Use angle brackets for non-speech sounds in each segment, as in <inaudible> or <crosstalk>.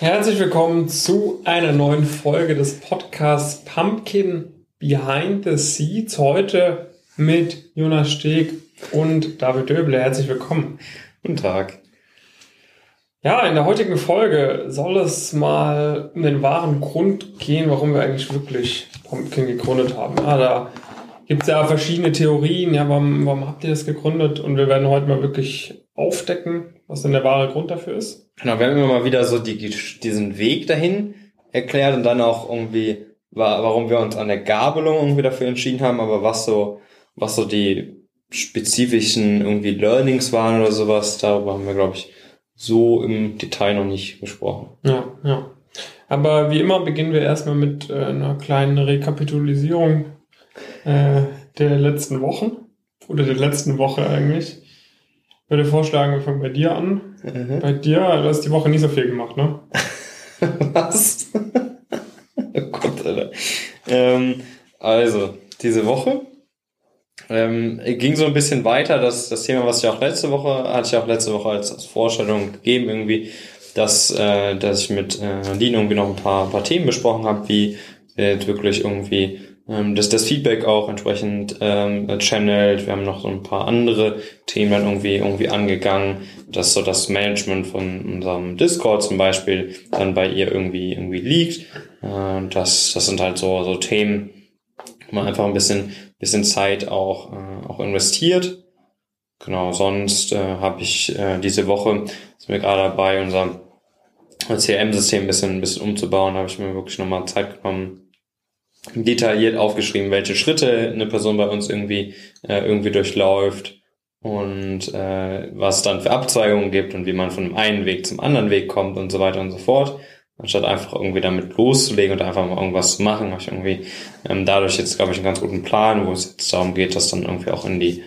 Herzlich willkommen zu einer neuen Folge des Podcasts Pumpkin Behind the Seeds. Heute mit Jonas Steg und David Döble. Herzlich willkommen. Guten Tag. Ja, in der heutigen Folge soll es mal um den wahren Grund gehen, warum wir eigentlich wirklich Pumpkin gegründet haben. Ja, da gibt es ja verschiedene Theorien. Ja, warum, warum habt ihr das gegründet? Und wir werden heute mal wirklich aufdecken, was denn der wahre Grund dafür ist. Genau, wir haben immer mal wieder so die, diesen Weg dahin erklärt und dann auch irgendwie, warum wir uns an der Gabelung irgendwie dafür entschieden haben, aber was so, was so die spezifischen irgendwie Learnings waren oder sowas, darüber haben wir, glaube ich, so im Detail noch nicht gesprochen. Ja, ja. Aber wie immer beginnen wir erstmal mit äh, einer kleinen Rekapitulisierung äh, der letzten Wochen oder der letzten Woche eigentlich. Ich würde vorschlagen, wir fangen bei dir an. Mhm. Bei dir, du hast die Woche nicht so viel gemacht, ne? <laughs> Was? oh Gott, Alter. Ähm, also, diese Woche ähm, ging so ein bisschen weiter. Das, das Thema, was ich auch letzte Woche, hatte ich auch letzte Woche als, als Vorstellung gegeben, irgendwie, dass, äh, dass ich mit äh, Lino irgendwie noch ein paar, ein paar Themen besprochen habe, wie wird wirklich irgendwie ähm, das, das Feedback auch entsprechend ähm, channelt. Wir haben noch so ein paar andere Themen dann irgendwie, irgendwie angegangen, dass so das Management von unserem Discord zum Beispiel dann bei ihr irgendwie, irgendwie liegt. Äh, das, das sind halt so, so Themen, wo man einfach ein bisschen, bisschen Zeit auch, äh, auch investiert. Genau, sonst äh, habe ich äh, diese Woche, sind wir gerade dabei, unser CRM-System ein bisschen, ein bisschen umzubauen, habe ich mir wirklich nochmal Zeit genommen, detailliert aufgeschrieben, welche Schritte eine Person bei uns irgendwie, äh, irgendwie durchläuft und äh, was es dann für Abzweigungen gibt und wie man von dem einen Weg zum anderen Weg kommt und so weiter und so fort. Anstatt einfach irgendwie damit loszulegen und einfach mal irgendwas zu machen, habe ich irgendwie ähm, dadurch jetzt, glaube ich, einen ganz guten Plan, wo es jetzt darum geht, das dann irgendwie auch in die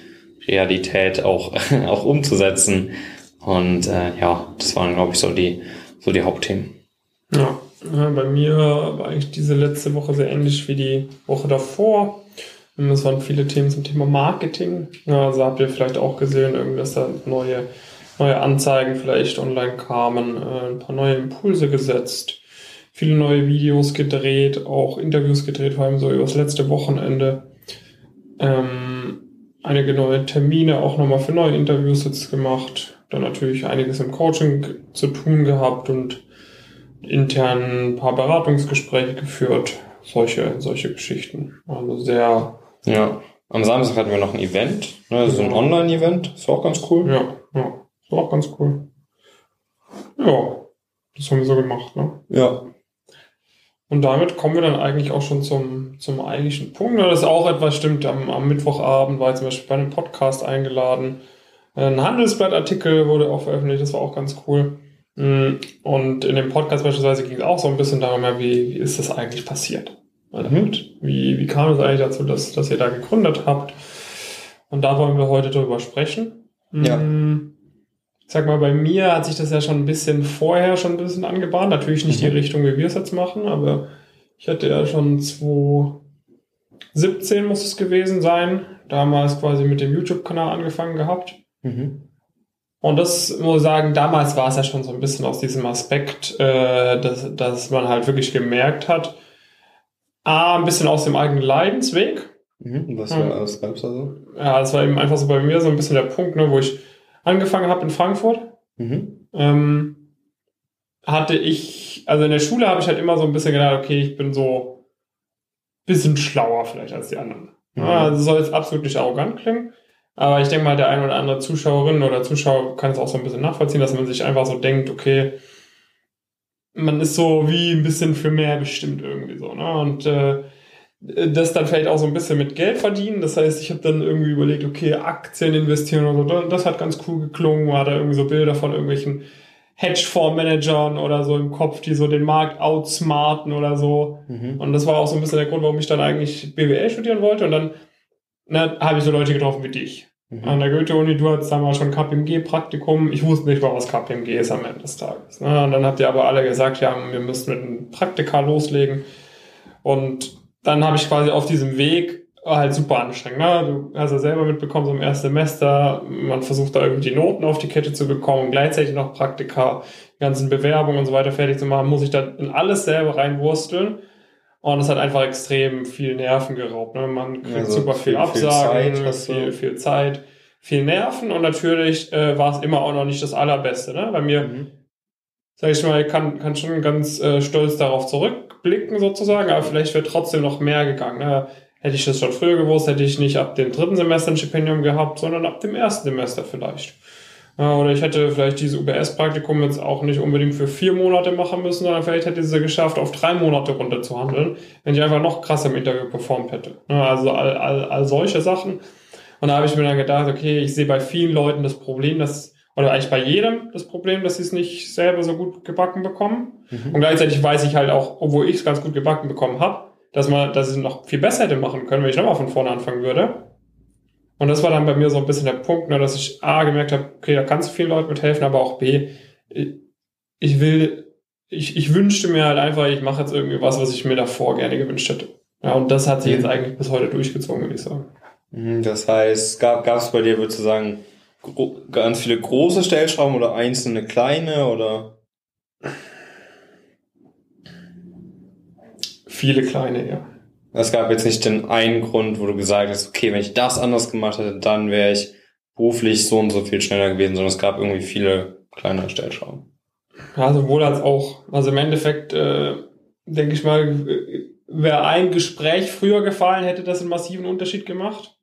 Realität auch, <laughs> auch umzusetzen. Und äh, ja, das waren, glaube ich, so die, so die Hauptthemen. Ja, bei mir war eigentlich diese letzte Woche sehr ähnlich wie die Woche davor. Es waren viele Themen zum Thema Marketing. Ja, also habt ihr vielleicht auch gesehen, irgendwie, dass da neue neue Anzeigen vielleicht online kamen, äh, ein paar neue Impulse gesetzt, viele neue Videos gedreht, auch Interviews gedreht, vor allem so übers letzte Wochenende. Ähm, einige neue Termine auch nochmal für neue Interviews jetzt gemacht. Dann natürlich einiges im Coaching zu tun gehabt und intern ein paar Beratungsgespräche geführt. Solche, solche Geschichten. Also sehr. Ja. Am Samstag hatten wir noch ein Event, ne, so ein. Online-Event. Ist auch ganz cool. Ja, ja. War auch ganz cool. Ja, das haben wir so gemacht, ne? Ja. Und damit kommen wir dann eigentlich auch schon zum, zum eigentlichen Punkt. Das ist auch etwas stimmt. Am, am Mittwochabend war ich zum Beispiel bei einem Podcast eingeladen. Ein Handelsblattartikel wurde auch veröffentlicht, das war auch ganz cool. Mm, und in dem Podcast beispielsweise ging es auch so ein bisschen darum, wie, wie ist das eigentlich passiert? Mhm. Wie, wie kam es eigentlich dazu, dass, dass ihr da gegründet habt? Und da wollen wir heute drüber sprechen. Ja. Mm, sag mal, bei mir hat sich das ja schon ein bisschen vorher schon ein bisschen angebahnt. Natürlich nicht mhm. die Richtung, wie wir es jetzt machen, aber ich hatte ja schon 2017 muss es gewesen sein. Damals quasi mit dem YouTube-Kanal angefangen gehabt. Mhm. Und das muss ich sagen, damals war es ja schon so ein bisschen aus diesem Aspekt, äh, dass, dass man halt wirklich gemerkt hat, A, ein bisschen aus dem eigenen Leidensweg. Mhm. Was war das? Gab's also? Ja, das war eben einfach so bei mir so ein bisschen der Punkt, ne, wo ich angefangen habe in Frankfurt, mhm. ähm, hatte ich, also in der Schule habe ich halt immer so ein bisschen gedacht, okay, ich bin so bisschen schlauer vielleicht als die anderen. Mhm. Ja, also soll jetzt absolut nicht arrogant klingen, aber ich denke mal, der ein oder andere Zuschauerin oder Zuschauer kann es auch so ein bisschen nachvollziehen, dass man sich einfach so denkt, okay, man ist so wie ein bisschen für mehr bestimmt irgendwie so, ne? Und äh, das dann vielleicht auch so ein bisschen mit Geld verdienen. Das heißt, ich habe dann irgendwie überlegt, okay, Aktien investieren oder so. Das hat ganz cool geklungen. War da irgendwie so Bilder von irgendwelchen Hedgefondsmanagern oder so im Kopf, die so den Markt outsmarten oder so. Mhm. Und das war auch so ein bisschen der Grund, warum ich dann eigentlich BWL studieren wollte. Und dann ne, habe ich so Leute getroffen wie dich. Mhm. An der Goethe-Uni, du hattest damals schon KPMG-Praktikum. Ich wusste nicht mal, was KPMG ist am Ende des Tages. Ne? Und dann habt ihr aber alle gesagt, ja, wir müssen mit einem Praktika loslegen. Und dann habe ich quasi auf diesem Weg war halt super anstrengend. Ne? Du hast ja selber mitbekommen, so im ersten Semester, man versucht da irgendwie die Noten auf die Kette zu bekommen, gleichzeitig noch Praktika, ganzen Bewerbungen und so weiter fertig zu machen, muss ich da in alles selber reinwursteln. Und es hat einfach extrem viel Nerven geraubt. Ne? Man kriegt also super viel, viel Absagen, viel Zeit, viel, viel Zeit, viel Nerven und natürlich äh, war es immer auch noch nicht das Allerbeste. Ne? Bei mir, mhm. sag ich mal, kann, kann schon ganz äh, stolz darauf zurückblicken sozusagen, aber vielleicht wäre trotzdem noch mehr gegangen. Ne? Hätte ich das schon früher gewusst, hätte ich nicht ab dem dritten Semester ein Stipendium gehabt, sondern ab dem ersten Semester vielleicht. Oder ich hätte vielleicht dieses UBS-Praktikum jetzt auch nicht unbedingt für vier Monate machen müssen, sondern vielleicht hätte ich es geschafft, auf drei Monate runter zu handeln, wenn ich einfach noch krasser im Interview performt hätte. Also all, all, all solche Sachen. Und da habe ich mir dann gedacht, okay, ich sehe bei vielen Leuten das Problem, dass, oder eigentlich bei jedem das Problem, dass sie es nicht selber so gut gebacken bekommen. Mhm. Und gleichzeitig weiß ich halt auch, obwohl ich es ganz gut gebacken bekommen habe, dass man, dass ich es noch viel besser hätte machen können, wenn ich nochmal von vorne anfangen würde. Und das war dann bei mir so ein bisschen der Punkt, ne, dass ich A gemerkt habe, okay, da kannst du vielen Leuten mithelfen, aber auch B, ich will, ich, ich wünschte mir halt einfach, ich mache jetzt irgendwie was, was ich mir davor gerne gewünscht hätte. Ja, und das hat sich jetzt mhm. eigentlich bis heute durchgezogen, würde ich sagen. Mhm, das heißt, gab es bei dir, würdest du sagen, ganz viele große Stellschrauben oder einzelne kleine oder? Viele kleine, ja. Es gab jetzt nicht den einen Grund, wo du gesagt hast, okay, wenn ich das anders gemacht hätte, dann wäre ich beruflich so und so viel schneller gewesen, sondern es gab irgendwie viele kleinere Stellschrauben. Ja, sowohl als auch. Also im Endeffekt, äh, denke ich mal, wäre ein Gespräch früher gefallen, hätte das einen massiven Unterschied gemacht.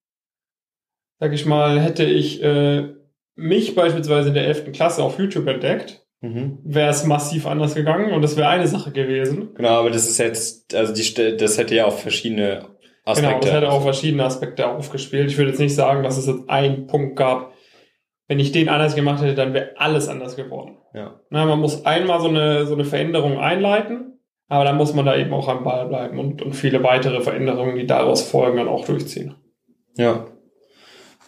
Sag ich mal, hätte ich äh, mich beispielsweise in der 11. Klasse auf YouTube entdeckt, mhm. wäre es massiv anders gegangen und das wäre eine Sache gewesen. Genau, aber das ist jetzt, also die, das hätte ja auch verschiedene Aspekte. Genau, das hätte auch verschiedene Aspekte aufgespielt. Ich würde jetzt nicht sagen, dass es jetzt einen Punkt gab. Wenn ich den anders gemacht hätte, dann wäre alles anders geworden. Ja. Na, man muss einmal so eine, so eine Veränderung einleiten, aber dann muss man da eben auch am Ball bleiben und, und viele weitere Veränderungen, die daraus folgen, dann auch durchziehen. Ja,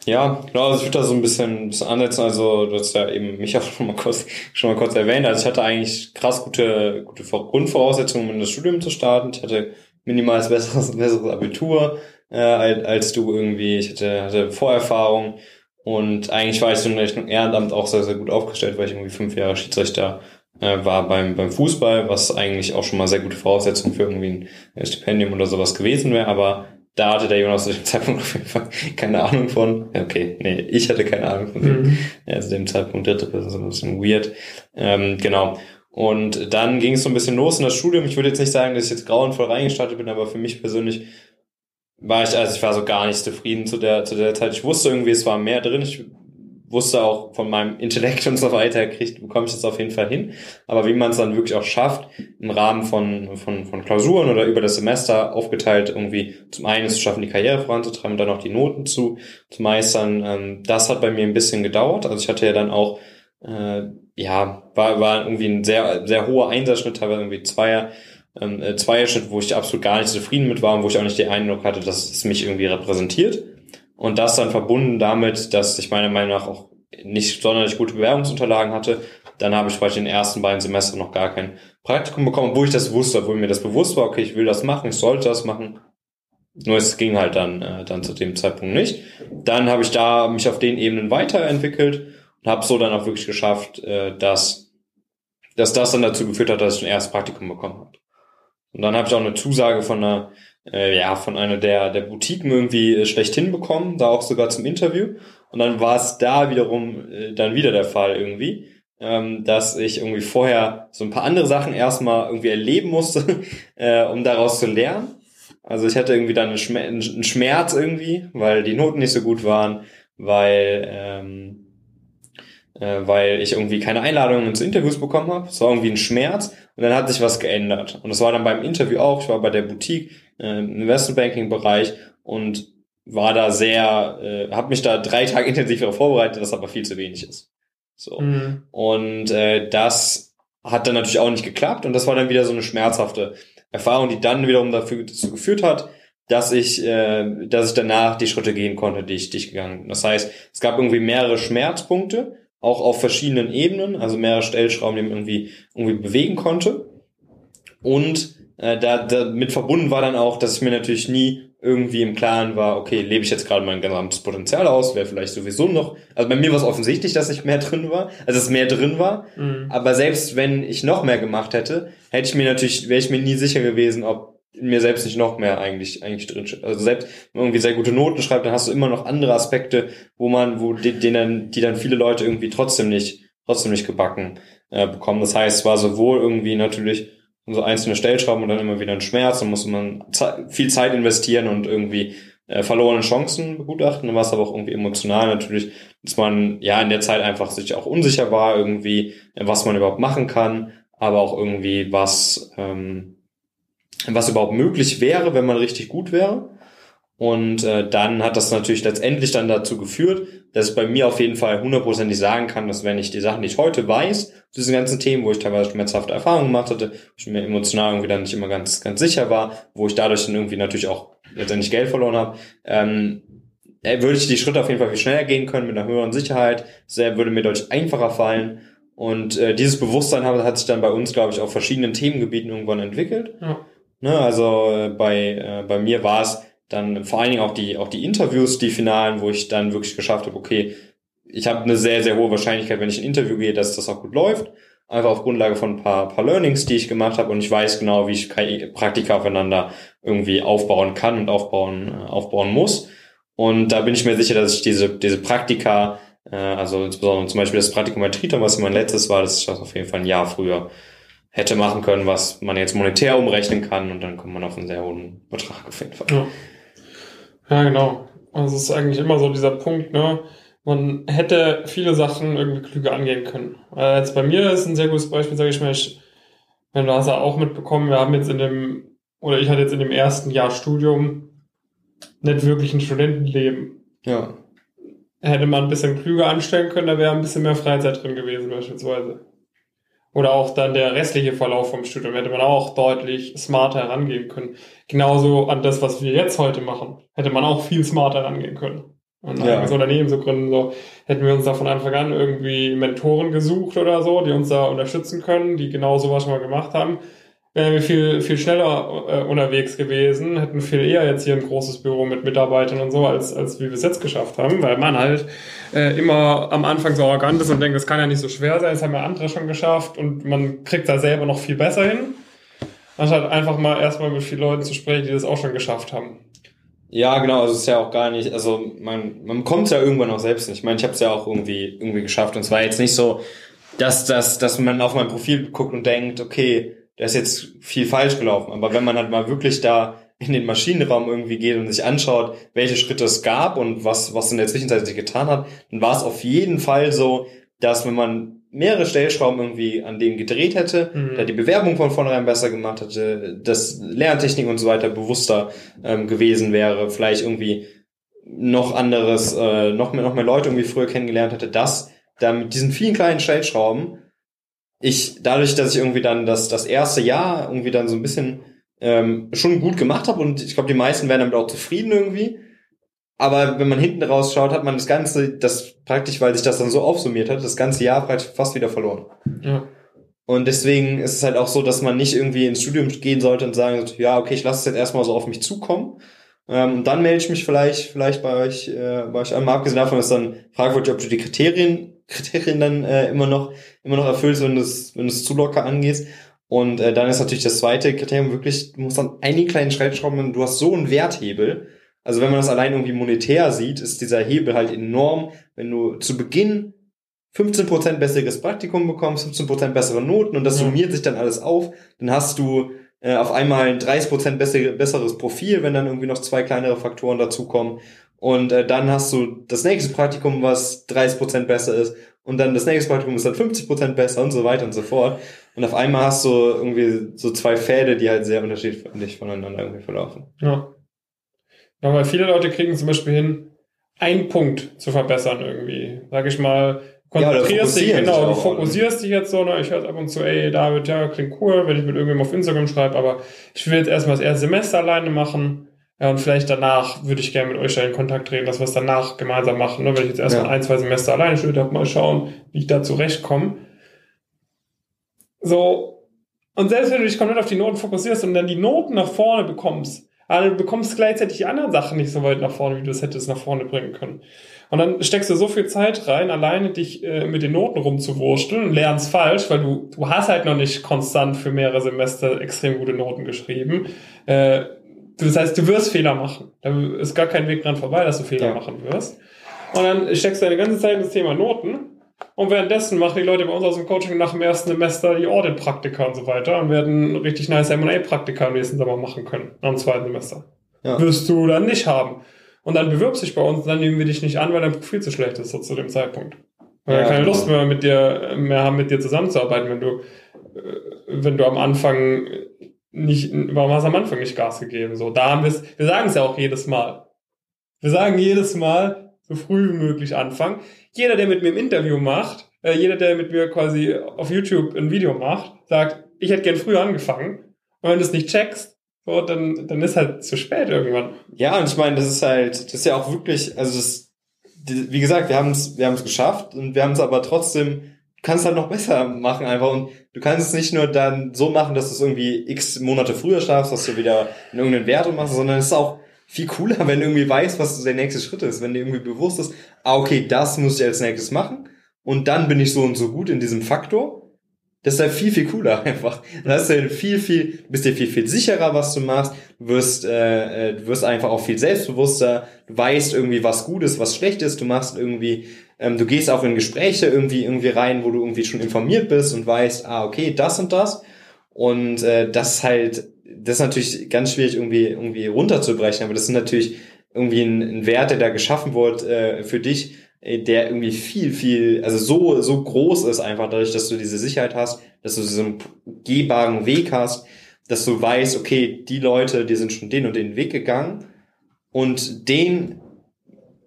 ja, genau, also ich würde da so ein bisschen, bisschen ansetzen. Also du hast ja eben mich <laughs> auch schon mal kurz, schon mal kurz erwähnt. Also ich hatte eigentlich krass gute, gute Grundvoraussetzungen, um in das Studium zu starten. Ich hatte minimales <laughs> besseres, besseres Abitur äh, als, du irgendwie. Ich hatte, hatte Vorerfahrung und eigentlich war ich so in Richtung Ehrenamt auch sehr, sehr gut aufgestellt, weil ich irgendwie fünf Jahre Schiedsrichter äh, war beim, beim Fußball, was eigentlich auch schon mal sehr gute Voraussetzungen für irgendwie ein Stipendium oder sowas gewesen wäre. Aber da hatte der Jonas zu dem <laughs> Zeitpunkt auf jeden Fall keine Ahnung von. Okay, nee, ich hatte keine Ahnung von dem. Mhm. Also dem Zeitpunkt dritte Person, so ein bisschen weird. Ähm, genau. Und dann ging es so ein bisschen los in das Studium. Ich würde jetzt nicht sagen, dass ich jetzt grauenvoll reingestartet bin, aber für mich persönlich war ich, also ich war so gar nicht zufrieden zu der, zu der Zeit. Ich wusste irgendwie, es war mehr drin. Ich wusste auch von meinem Intellekt und so weiter, kriegt, bekomme ich das auf jeden Fall hin. Aber wie man es dann wirklich auch schafft, im Rahmen von, von, von Klausuren oder über das Semester aufgeteilt, irgendwie zum einen zu schaffen, die Karriere voranzutreiben und dann auch die Noten zu, zu meistern, ähm, das hat bei mir ein bisschen gedauert. Also ich hatte ja dann auch, äh, ja, war, war irgendwie ein sehr, sehr hoher Einsatzschnitt, teilweise irgendwie Zweier, ähm, äh, Zweierschnitt, wo ich absolut gar nicht zufrieden mit war und wo ich auch nicht den Eindruck hatte, dass es mich irgendwie repräsentiert. Und das dann verbunden damit, dass ich meiner Meinung nach auch nicht sonderlich gute Bewerbungsunterlagen hatte. Dann habe ich bei den ersten beiden Semestern noch gar kein Praktikum bekommen, wo ich das wusste, obwohl mir das bewusst war, okay, ich will das machen, ich sollte das machen. Nur es ging halt dann, äh, dann zu dem Zeitpunkt nicht. Dann habe ich da mich auf den Ebenen weiterentwickelt und habe so dann auch wirklich geschafft, äh, dass, dass das dann dazu geführt hat, dass ich ein erstes Praktikum bekommen habe. Und dann habe ich auch eine Zusage von einer äh, ja, von einer der, der Boutiquen irgendwie äh, schlecht hinbekommen, da auch sogar zum Interview. Und dann war es da wiederum äh, dann wieder der Fall irgendwie, ähm, dass ich irgendwie vorher so ein paar andere Sachen erstmal irgendwie erleben musste, <laughs> äh, um daraus zu lernen. Also ich hatte irgendwie dann einen, Schmerz, irgendwie, weil die Noten nicht so gut waren, weil ähm, äh, weil ich irgendwie keine Einladungen zu Interviews bekommen habe. Es war irgendwie ein Schmerz und dann hat sich was geändert. Und das war dann beim Interview auch. Ich war bei der Boutique äh, im Investmentbanking-Bereich und war da sehr, äh, habe mich da drei <laughs> Tage intensiv darauf vorbereitet, was aber viel zu wenig ist. So. Mhm. Und äh, das hat dann natürlich auch nicht geklappt und das war dann wieder so eine schmerzhafte Erfahrung, die dann wiederum dafür dazu geführt hat, dass ich, äh, dass ich danach die Schritte gehen konnte, die ich, die ich gegangen bin. Das heißt, es gab irgendwie mehrere Schmerzpunkte, auch auf verschiedenen Ebenen, also mehrere Stellschrauben, die man irgendwie, irgendwie bewegen konnte. Und äh, da, da mit verbunden war dann auch, dass ich mir natürlich nie irgendwie im Klaren war, okay, lebe ich jetzt gerade mein gesamtes Potenzial aus, wäre vielleicht sowieso noch, also bei mir war es offensichtlich, dass ich mehr drin war, also dass mehr drin war, mhm. aber selbst wenn ich noch mehr gemacht hätte, hätte ich mir natürlich, wäre ich mir nie sicher gewesen, ob in mir selbst nicht noch mehr eigentlich eigentlich drin. Also selbst wenn man irgendwie sehr gute Noten schreibt, dann hast du immer noch andere Aspekte, wo man, wo die, denen, die dann viele Leute irgendwie trotzdem nicht, trotzdem nicht gebacken äh, bekommen. Das heißt, es war sowohl irgendwie natürlich so einzelne Stellschrauben und dann immer wieder ein Schmerz, dann musste man viel Zeit investieren und irgendwie äh, verlorene Chancen begutachten, dann war es aber auch irgendwie emotional natürlich, dass man ja in der Zeit einfach sich auch unsicher war, irgendwie, äh, was man überhaupt machen kann, aber auch irgendwie, was, ähm, was überhaupt möglich wäre, wenn man richtig gut wäre. Und äh, dann hat das natürlich letztendlich dann dazu geführt, dass ich bei mir auf jeden Fall hundertprozentig sagen kann, dass wenn ich die Sachen, die ich heute weiß, diese ganzen Themen, wo ich teilweise schmerzhafte Erfahrungen gemacht hatte, wo ich mir emotional irgendwie dann nicht immer ganz, ganz sicher war, wo ich dadurch dann irgendwie natürlich auch letztendlich Geld verloren habe, ähm, äh, würde ich die Schritte auf jeden Fall viel schneller gehen können mit einer höheren Sicherheit. Sehr würde mir deutlich einfacher fallen. Und äh, dieses Bewusstsein hat, hat sich dann bei uns, glaube ich, auf verschiedenen Themengebieten irgendwann entwickelt. Ja. Ne, also äh, bei, äh, bei mir war es dann vor allen Dingen auch die, auch die Interviews, die Finalen, wo ich dann wirklich geschafft habe, okay, ich habe eine sehr, sehr hohe Wahrscheinlichkeit, wenn ich ein Interview gehe, dass das auch gut läuft. Einfach auf Grundlage von ein paar, paar Learnings, die ich gemacht habe und ich weiß genau, wie ich Praktika aufeinander irgendwie aufbauen kann und aufbauen, äh, aufbauen muss. Und da bin ich mir sicher, dass ich diese, diese Praktika, äh, also insbesondere zum Beispiel das Praktikum bei Triton, was mein letztes war, das auf jeden Fall ein Jahr früher hätte machen können, was man jetzt monetär umrechnen kann und dann kommt man auf einen sehr hohen Betrag auf jeden Fall. Ja. Ja, genau. Also es ist eigentlich immer so dieser Punkt, ne? Man hätte viele Sachen irgendwie klüger angehen können. Äh, jetzt bei mir ist ein sehr gutes Beispiel, sage ich mal, ich, wenn du hast ja auch mitbekommen, wir haben jetzt in dem, oder ich hatte jetzt in dem ersten Jahr Studium nicht wirklich ein Studentenleben. Ja. Hätte man ein bisschen klüger anstellen können, da wäre ein bisschen mehr Freizeit drin gewesen, beispielsweise. Oder auch dann der restliche Verlauf vom Studium hätte man auch deutlich smarter herangehen können. Genauso an das, was wir jetzt heute machen, hätte man auch viel smarter herangehen können. Und ja. eigenes Unternehmen zu gründen, so hätten wir uns da von Anfang an irgendwie Mentoren gesucht oder so, die uns da unterstützen können, die genau sowas schon mal gemacht haben wären wir viel, viel schneller äh, unterwegs gewesen, hätten viel eher jetzt hier ein großes Büro mit Mitarbeitern und so, als, als wie wir es jetzt geschafft haben, weil man halt äh, immer am Anfang so arrogant ist und denkt, das kann ja nicht so schwer sein, das haben ja andere schon geschafft und man kriegt da selber noch viel besser hin. Anstatt einfach mal erstmal mit vielen Leuten zu sprechen, die das auch schon geschafft haben. Ja, genau, also es ist ja auch gar nicht, also man, man kommt ja irgendwann auch selbst nicht. Ich meine, ich habe es ja auch irgendwie, irgendwie geschafft und es war jetzt nicht so, dass, dass, dass man auf mein Profil guckt und denkt, okay, da ist jetzt viel falsch gelaufen. Aber wenn man halt mal wirklich da in den Maschinenraum irgendwie geht und sich anschaut, welche Schritte es gab und was, was in der Zwischenzeit sich getan hat, dann war es auf jeden Fall so, dass wenn man mehrere Stellschrauben irgendwie an denen gedreht hätte, mhm. da die Bewerbung von vornherein besser gemacht hätte, dass Lerntechnik und so weiter bewusster ähm, gewesen wäre, vielleicht irgendwie noch anderes, äh, noch mehr, noch mehr Leute irgendwie früher kennengelernt hätte, dass da mit diesen vielen kleinen Stellschrauben ich, dadurch, dass ich irgendwie dann das, das erste Jahr irgendwie dann so ein bisschen ähm, schon gut gemacht habe und ich glaube, die meisten wären damit auch zufrieden irgendwie. Aber wenn man hinten raus schaut, hat man das Ganze, das praktisch, weil sich das dann so aufsummiert hat, das ganze Jahr praktisch fast wieder verloren. Ja. Und deswegen ist es halt auch so, dass man nicht irgendwie ins Studium gehen sollte und sagen, ja, okay, ich lasse es jetzt erstmal so auf mich zukommen. Ähm, und dann melde ich mich vielleicht, vielleicht bei euch, äh, bei euch an. Mal abgesehen davon ist dann fragwürdig, ob du die Kriterien Kriterien dann äh, immer noch immer noch erfüllst, wenn du es wenn du es zu locker angehst. Und äh, dann ist natürlich das zweite Kriterium wirklich, du musst dann einige kleinen Stellschrauben, du hast so einen Werthebel. Also wenn man das allein irgendwie monetär sieht, ist dieser Hebel halt enorm. Wenn du zu Beginn 15% besseres Praktikum bekommst, 15% bessere Noten und das summiert sich dann alles auf, dann hast du äh, auf einmal ein 30% bessere, besseres Profil, wenn dann irgendwie noch zwei kleinere Faktoren dazukommen. Und äh, dann hast du das nächste Praktikum, was 30% besser ist. Und dann das nächste Praktikum ist dann 50% besser und so weiter und so fort. Und auf einmal hast du irgendwie so zwei Fäde, die halt sehr unterschiedlich voneinander irgendwie verlaufen. Ja. Weil viele Leute kriegen zum Beispiel hin, einen Punkt zu verbessern irgendwie. Sag ich mal, konzentrierst ja, dich, genau, du fokussierst dich jetzt so, ne, ich höre ab und zu, ey, David, ja, klingt cool, wenn ich mit irgendjemandem auf Instagram schreibe, aber ich will jetzt erstmal das erste Semester alleine machen ja, und vielleicht danach würde ich gerne mit euch in Kontakt treten, dass wir es danach gemeinsam machen. Ne? Wenn ich jetzt erstmal ja. ein, zwei Semester alleine studiert habe, mal schauen, wie ich da zurechtkomme. So, und selbst wenn du dich komplett auf die Noten fokussierst und dann die Noten nach vorne bekommst, aber du bekommst gleichzeitig die anderen Sachen nicht so weit nach vorne, wie du es hättest nach vorne bringen können. Und dann steckst du so viel Zeit rein, alleine dich äh, mit den Noten rumzuwursteln und lernst falsch, weil du, du hast halt noch nicht konstant für mehrere Semester extrem gute Noten geschrieben. Äh, das heißt, du wirst Fehler machen. Da ist gar kein Weg dran vorbei, dass du Fehler ja. machen wirst. Und dann steckst du deine ganze Zeit in das Thema Noten und währenddessen machen die Leute bei uns aus dem Coaching nach dem ersten Semester die Audit-Praktika und so weiter und werden richtig nice M&A-Praktika im nächsten Sommer machen können, am zweiten Semester. Ja. Wirst du dann nicht haben. Und dann bewirbst dich bei uns, dann nehmen wir dich nicht an, weil dein Profil zu schlecht ist, so zu dem Zeitpunkt. Weil ja, wir keine Lust mehr mit dir, mehr haben, mit dir zusammenzuarbeiten, wenn du, äh, wenn du am Anfang nicht, warum hast du am Anfang nicht Gas gegeben? So, da haben wir es, wir sagen es ja auch jedes Mal. Wir sagen jedes Mal, so früh wie möglich anfangen. Jeder, der mit mir ein Interview macht, äh, jeder, der mit mir quasi auf YouTube ein Video macht, sagt, ich hätte gern früher angefangen. Und wenn du es nicht checkst, so, dann, dann ist halt zu spät irgendwann. Ja, und ich meine, das ist halt, das ist ja auch wirklich, also das, wie gesagt, wir haben es, wir haben es geschafft und wir haben es aber trotzdem, kannst halt noch besser machen einfach und du kannst es nicht nur dann so machen, dass du es irgendwie x Monate früher schaffst, dass du wieder in irgendeinen Wert machst, sondern es ist auch viel cooler, <laughs> wenn du irgendwie weißt, was der nächste Schritt ist, wenn dir irgendwie bewusst ist, ah, okay, das muss ich als nächstes machen und dann bin ich so und so gut in diesem Faktor das ist halt viel, viel cooler <laughs> einfach. Dann hast du halt viel, viel, bist dir viel, viel sicherer, was du machst. Du wirst, äh, äh, du wirst einfach auch viel selbstbewusster. Du weißt irgendwie, was gut ist, was schlecht ist. Du machst irgendwie, ähm, du gehst auch in Gespräche irgendwie, irgendwie rein, wo du irgendwie schon informiert bist und weißt, ah, okay, das und das. Und äh, das ist halt, das ist natürlich ganz schwierig irgendwie, irgendwie runterzubrechen, aber das ist natürlich irgendwie ein, ein Wert, der da geschaffen wurde äh, für dich, äh, der irgendwie viel, viel, also so, so groß ist einfach dadurch, dass du diese Sicherheit hast, dass du diesen gehbaren Weg hast, dass du weißt, okay, die Leute, die sind schon den und den Weg gegangen und den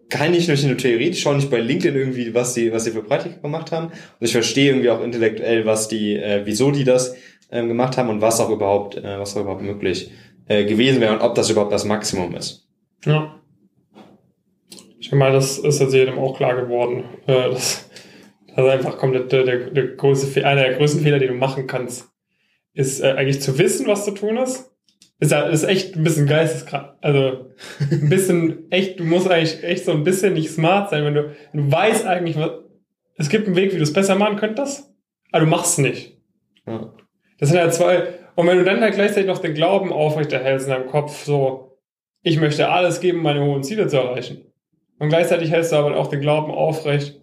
kann ich nicht nur theoretisch schauen, nicht bei LinkedIn irgendwie, was die, was die für Praktika gemacht haben. Und ich verstehe irgendwie auch intellektuell, was die, äh, wieso die das ähm, gemacht haben und was auch überhaupt, äh, was auch überhaupt möglich äh, gewesen wäre und ob das überhaupt das Maximum ist. Ja. Ich meine, das ist jetzt jedem auch klar geworden. Äh, das, das ist einfach komplett der, der, der größte, einer der größten Fehler, die du machen kannst, ist äh, eigentlich zu wissen, was zu tun ist. Ist, ist echt ein bisschen geisteskrank. Also ein bisschen <laughs> echt, du musst eigentlich echt so ein bisschen nicht smart sein, wenn du, du weißt eigentlich, was, es gibt einen Weg, wie du es besser machen könntest, aber du machst es nicht. Ja. Das sind ja zwei, und wenn du dann halt gleichzeitig noch den Glauben aufrechterhältst in deinem Kopf, so, ich möchte alles geben, meine hohen Ziele zu erreichen, und gleichzeitig hältst du aber auch den Glauben aufrecht,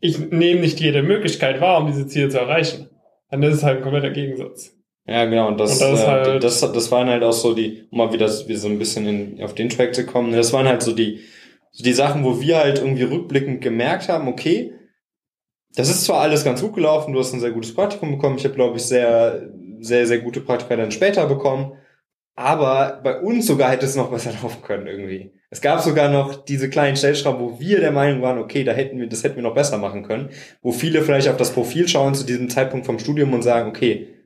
ich nehme nicht jede Möglichkeit wahr, um diese Ziele zu erreichen. Dann ist es halt ein kompletter Gegensatz. Ja, genau. Und das, und das, äh, halt das, das waren halt auch so die, um mal wieder, wieder so ein bisschen in, auf den Track zu kommen, das waren halt so die, so die Sachen, wo wir halt irgendwie rückblickend gemerkt haben, okay, das ist zwar alles ganz gut gelaufen, du hast ein sehr gutes Praktikum bekommen, ich habe, glaube ich, sehr, sehr, sehr gute Praktika dann später bekommen, aber bei uns sogar hätte es noch besser <laughs> laufen können irgendwie. Es gab sogar noch diese kleinen Stellschrauben, wo wir der Meinung waren, okay, da hätten wir, das hätten wir noch besser machen können. Wo viele vielleicht auf das Profil schauen zu diesem Zeitpunkt vom Studium und sagen, okay,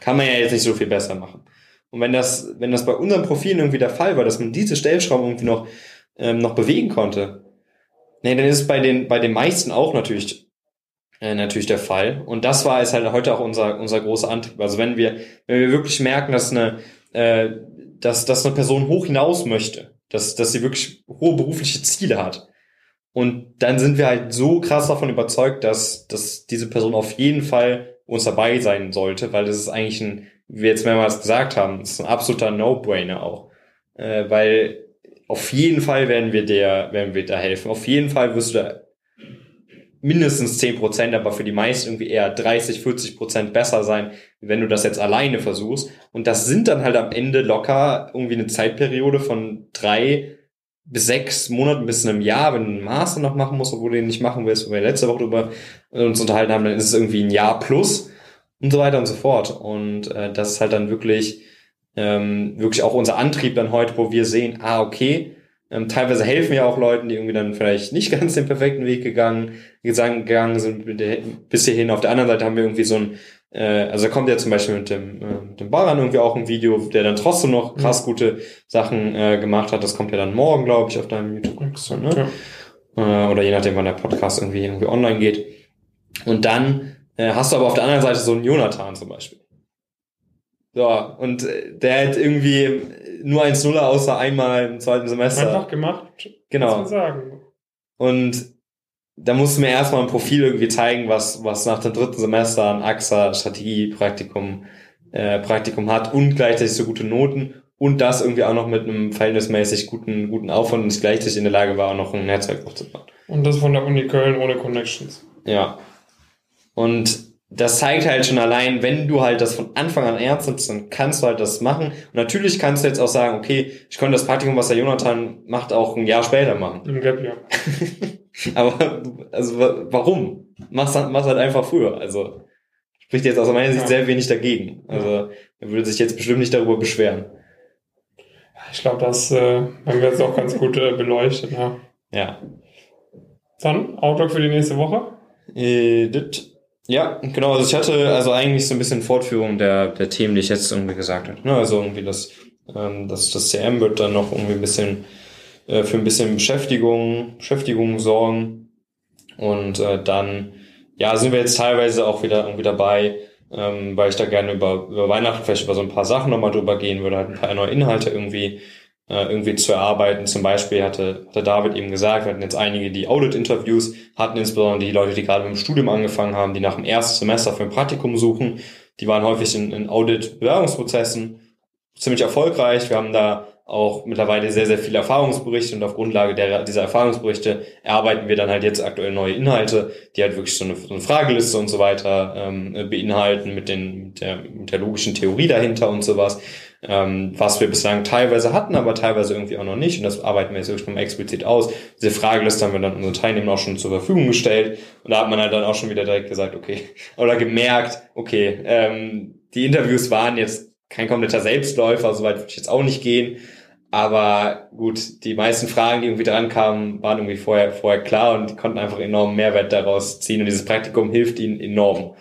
kann man ja jetzt nicht so viel besser machen. Und wenn das, wenn das bei unserem Profil irgendwie der Fall war, dass man diese Stellschrauben irgendwie noch, ähm, noch bewegen konnte, nee, dann ist es bei den, bei den meisten auch natürlich äh, natürlich der Fall. Und das war es halt heute auch unser, unser großer Antrieb. Also wenn wir, wenn wir wirklich merken, dass eine, äh, dass, dass eine Person hoch hinaus möchte, dass, dass sie wirklich hohe berufliche Ziele hat. Und dann sind wir halt so krass davon überzeugt, dass, dass diese Person auf jeden Fall uns dabei sein sollte, weil das ist eigentlich ein, wie wir jetzt mehrmals gesagt haben, ist ein absoluter No-Brainer auch. Äh, weil auf jeden Fall werden wir der, werden wir da helfen. Auf jeden Fall wirst du da mindestens 10 Prozent, aber für die meisten irgendwie eher 30, 40 Prozent besser sein, wenn du das jetzt alleine versuchst. Und das sind dann halt am Ende locker irgendwie eine Zeitperiode von drei bis sechs Monaten bis einem Jahr, wenn du einen Master noch machen musst, obwohl du den nicht machen willst, wo wir letzte Woche über uns unterhalten haben, dann ist es irgendwie ein Jahr plus und so weiter und so fort. Und äh, das ist halt dann wirklich, ähm, wirklich auch unser Antrieb dann heute, wo wir sehen, ah, okay, ähm, teilweise helfen ja auch Leuten, die irgendwie dann vielleicht nicht <laughs> ganz den perfekten Weg gegangen, gegangen sind bis hierhin. Auf der anderen Seite haben wir irgendwie so ein, äh, also da kommt ja zum Beispiel mit dem, äh, mit dem Baran irgendwie auch ein Video, der dann trotzdem noch krass gute Sachen äh, gemacht hat. Das kommt ja dann morgen, glaube ich, auf deinem YouTube-Kanal. Ne? Ja. Äh, oder je nachdem, wann der Podcast irgendwie, irgendwie online geht. Und dann äh, hast du aber auf der anderen Seite so einen Jonathan zum Beispiel Ja, und äh, der hat irgendwie nur 1-0 außer einmal im zweiten Semester. Einfach gemacht. Genau. Sagen. Und da musste mir erstmal ein Profil irgendwie zeigen, was, was nach dem dritten Semester ein AXA Strategie-Praktikum äh, Praktikum hat und gleichzeitig so gute Noten und das irgendwie auch noch mit einem verhältnismäßig guten, guten Aufwand und gleichzeitig in der Lage war, auch noch ein Netzwerk aufzubauen. Und das von der Uni Köln ohne Connections. Ja. Und das zeigt halt schon allein, wenn du halt das von Anfang an ernst nimmst, dann kannst du halt das machen. Und natürlich kannst du jetzt auch sagen, okay, ich konnte das Praktikum, was der Jonathan macht, auch ein Jahr später machen. Im Gap, ja. <laughs> Aber, also, warum? Mach's, mach's halt einfach früher. Also, spricht jetzt aus meiner Sicht ja. sehr wenig dagegen. Also, er würde sich jetzt bestimmt nicht darüber beschweren. Ich glaube, das äh, haben wir jetzt auch ganz gut äh, beleuchtet, ja. Ja. Dann, Outlook für die nächste Woche? Äh, das ja, genau. Also ich hatte also eigentlich so ein bisschen Fortführung der, der Themen, die ich jetzt irgendwie gesagt habe. Ne? Also irgendwie das, ähm, das, das CM wird dann noch irgendwie ein bisschen äh, für ein bisschen Beschäftigung, Beschäftigung sorgen. Und äh, dann, ja, sind wir jetzt teilweise auch wieder irgendwie dabei, ähm, weil ich da gerne über, über Weihnachten vielleicht über so ein paar Sachen nochmal drüber gehen würde, halt ein paar neue Inhalte irgendwie äh, irgendwie zu erarbeiten. Zum Beispiel hatte, hatte David eben gesagt, wir hatten jetzt einige, die Audit-Interviews hatten, insbesondere die Leute, die gerade mit dem Studium angefangen haben, die nach dem ersten Semester für ein Praktikum suchen. Die waren häufig in, in Audit-Bewerbungsprozessen ziemlich erfolgreich. Wir haben da auch mittlerweile sehr, sehr viele Erfahrungsberichte und auf Grundlage der, dieser Erfahrungsberichte erarbeiten wir dann halt jetzt aktuell neue Inhalte, die halt wirklich so eine, so eine Frageliste und so weiter ähm, beinhalten mit, den, mit, der, mit der logischen Theorie dahinter und sowas ähm, was wir bislang teilweise hatten, aber teilweise irgendwie auch noch nicht. Und das arbeiten wir jetzt wirklich nochmal explizit aus. Diese Frageliste haben wir dann unseren Teilnehmern auch schon zur Verfügung gestellt. Und da hat man halt dann auch schon wieder direkt gesagt, okay, <laughs> oder gemerkt, okay, ähm, die Interviews waren jetzt kein kompletter Selbstläufer, soweit würde ich jetzt auch nicht gehen. Aber gut, die meisten Fragen, die irgendwie dran kamen, waren irgendwie vorher, vorher klar und konnten einfach enormen Mehrwert daraus ziehen. Und dieses Praktikum hilft ihnen enorm.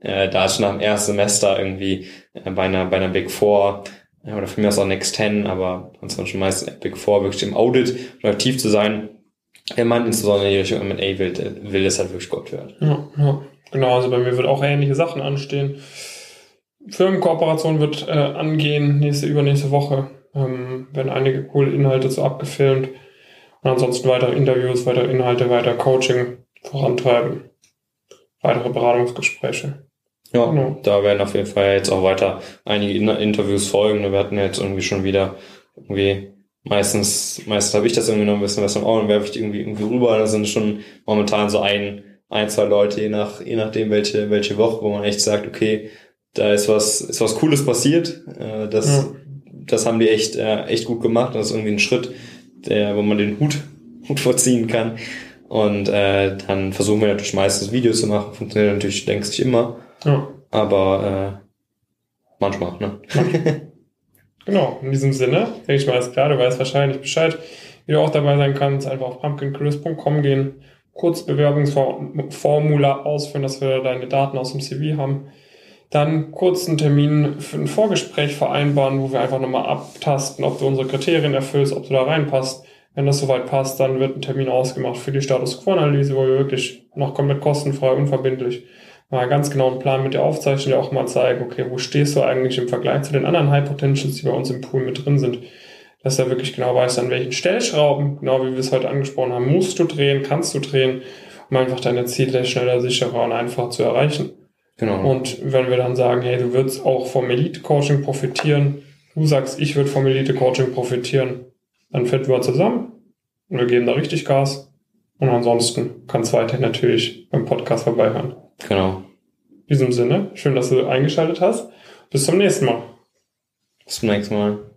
Äh, da ist schon nach dem ersten Semester irgendwie äh, bei einer, bei einer Big Four ja, oder für mich aus auch Next 10, aber ansonsten meistens Big Four wirklich im Audit aktiv zu sein. Wenn man insbesondere in die Richtung M&A will, will es halt wirklich Gott werden. Ja, ja, genau. Also bei mir wird auch ähnliche Sachen anstehen. Firmenkooperation wird äh, angehen, nächste, übernächste Woche. Ähm, werden einige coole Inhalte so abgefilmt. Und ansonsten weitere Interviews, weitere Inhalte, weiter Coaching vorantreiben. Weitere Beratungsgespräche. Ja, genau. da werden auf jeden Fall jetzt auch weiter einige Interviews folgen. Wir hatten jetzt irgendwie schon wieder irgendwie meistens, meistens habe ich das irgendwie noch ein bisschen was im Auge und werfe ich die irgendwie, irgendwie rüber. Da sind schon momentan so ein, ein, zwei Leute, je nach, je nachdem welche, welche Woche, wo man echt sagt, okay, da ist was, ist was Cooles passiert. Äh, das, ja. das haben die echt, äh, echt gut gemacht. Das ist irgendwie ein Schritt, der, wo man den Hut, <laughs> Hut vorziehen kann. Und äh, dann versuchen wir natürlich meistens Videos zu machen. Funktioniert natürlich längst nicht immer. Ja. Aber äh, manchmal, ne? <laughs> genau, in diesem Sinne, denke ich mal, ist klar, du weißt wahrscheinlich Bescheid, wie du auch dabei sein kannst. Einfach auf pumpkincrisp.com gehen, kurz Bewerbungsformular ausführen, dass wir deine Daten aus dem CV haben. Dann kurz einen Termin für ein Vorgespräch vereinbaren, wo wir einfach nochmal abtasten, ob du unsere Kriterien erfüllst, ob du da reinpasst. Wenn das soweit passt, dann wird ein Termin ausgemacht für die Status Quo-Analyse, wo wir wirklich noch komplett kostenfrei, unverbindlich mal ganz genau einen Plan mit der Aufzeichnung, der auch mal zeigen, okay, wo stehst du eigentlich im Vergleich zu den anderen High Potentials, die bei uns im Pool mit drin sind. Dass er wirklich genau weiß, an welchen Stellschrauben, genau wie wir es heute angesprochen haben, musst du drehen, kannst du drehen, um einfach deine Ziele schneller, sicherer und einfacher zu erreichen. Genau. Und wenn wir dann sagen, hey, du würdest auch vom Elite-Coaching profitieren, du sagst, ich würde vom Elite-Coaching profitieren, dann finden wir zusammen und wir geben da richtig Gas. Und ansonsten kann es weiterhin natürlich beim Podcast vorbeihören. Genau. In diesem Sinne, schön, dass du eingeschaltet hast. Bis zum nächsten Mal. Bis zum nächsten Mal.